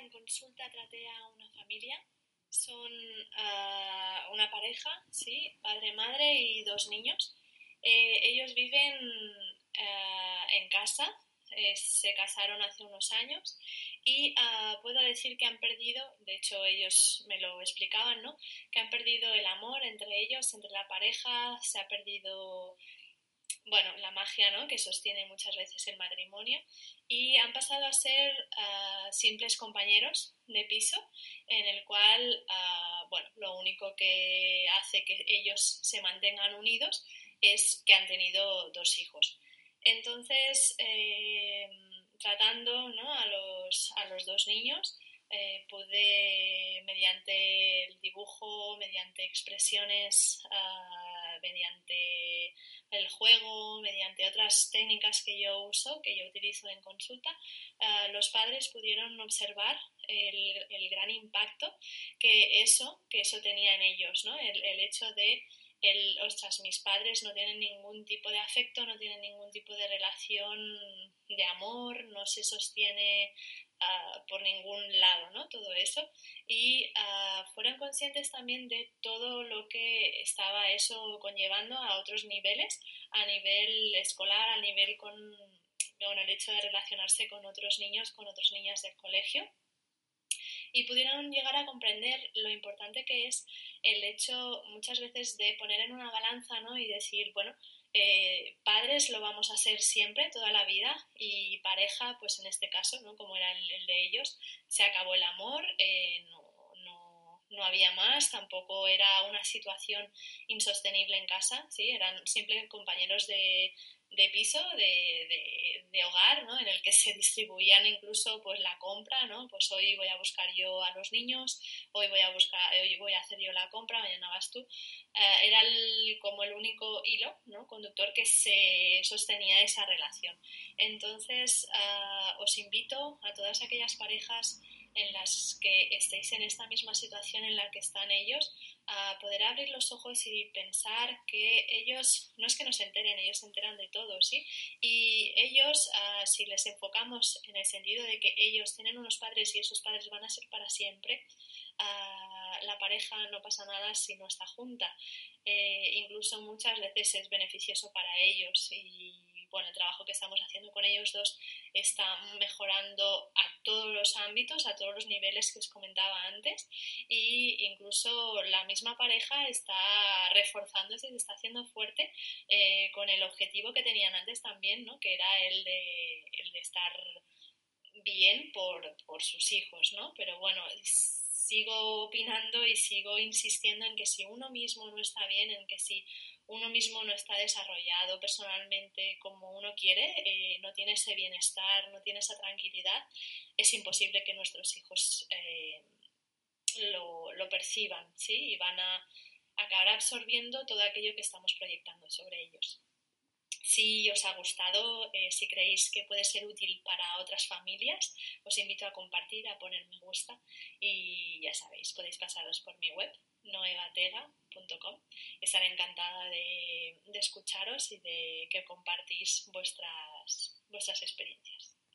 en consulta traté a una familia. Son ah, una pareja, sí, padre, madre y dos niños. Eh, ellos viven ah, en casa, eh, se casaron hace unos años y ah, puedo decir que han perdido, de hecho ellos me lo explicaban, ¿no? Que han perdido el amor entre ellos, entre la pareja, se ha perdido bueno, la magia ¿no? que sostiene muchas veces el matrimonio y han pasado a ser ah, simples compañeros de piso en el cual, ah, bueno, lo único que hace que ellos se mantengan unidos es que han tenido dos hijos. Entonces, eh, tratando ¿no? a, los, a los dos niños, eh, pude, mediante el dibujo, mediante expresiones, ah, mediante el juego, mediante otras técnicas que yo uso, que yo utilizo en consulta, ah, los padres pudieron observar el, gran impacto que eso, que eso tenía en ellos, ¿no? el, el hecho de el, ostras, mis padres no tienen ningún tipo de afecto, no tienen ningún tipo de relación de amor, no se sostiene uh, por ningún lado, ¿no? Todo eso. Y uh, fueron conscientes también de todo lo que estaba eso conllevando a otros niveles, a nivel escolar, a nivel con, bueno, el hecho de relacionarse con otros niños, con otras niñas del colegio y pudieron llegar a comprender lo importante que es el hecho muchas veces de poner en una balanza ¿no? y decir, bueno, eh, padres lo vamos a ser siempre, toda la vida, y pareja, pues en este caso, ¿no? como era el, de ellos, se acabó el amor, eh, no, no, no, había más, tampoco era una situación insostenible en casa, ¿sí? eran simples compañeros de, de piso, de, de, hogar, ¿no? En el que se distribuían incluso pues la compra, ¿no? Pues hoy voy a buscar yo a los niños, hoy voy a buscar, hoy voy a hacer yo la compra, mañana vas tú. Eh, era como el único hilo, ¿no? Conductor que se sostenía esa relación. Entonces, eh, os invito a todas aquellas parejas en las que estéis en esta misma situación en la que están ellos, a poder abrir los ojos y pensar que ellos, no es que no se enteren, ellos se enteran de todo, ¿sí? Y ellos, uh, si les enfocamos en el sentido de que ellos tienen unos padres y esos padres van a ser para siempre, uh, la pareja no pasa nada si no está junta. Eh, incluso muchas veces es beneficioso para ellos y bueno, el trabajo que estamos haciendo con ellos dos está mejorando a todos los ámbitos, a todos los niveles que os comentaba antes y incluso la misma pareja está reforzándose, se está haciendo fuerte eh, con el objetivo que tenían antes también, ¿no? que era el de estar bien por, por sus hijos, ¿no? Pero bueno, sigo opinando y sigo insistiendo en que si uno mismo no está bien, en que si uno mismo no está desarrollado personalmente como uno quiere, eh, no tiene ese bienestar, no tiene esa tranquilidad, es imposible que nuestros hijos eh, lo, lo, perciban ¿sí? y van a acabar absorbiendo todo aquello que estamos proyectando sobre ellos. Si os ha gustado, eh, si creéis que puede ser útil para otras familias, os invito a compartir, a poner me gusta y ya sabéis, podéis pasaros por mi web noegatega.com. Estaré encantada de, de, escucharos y de que compartís vuestras, vuestras experiencias.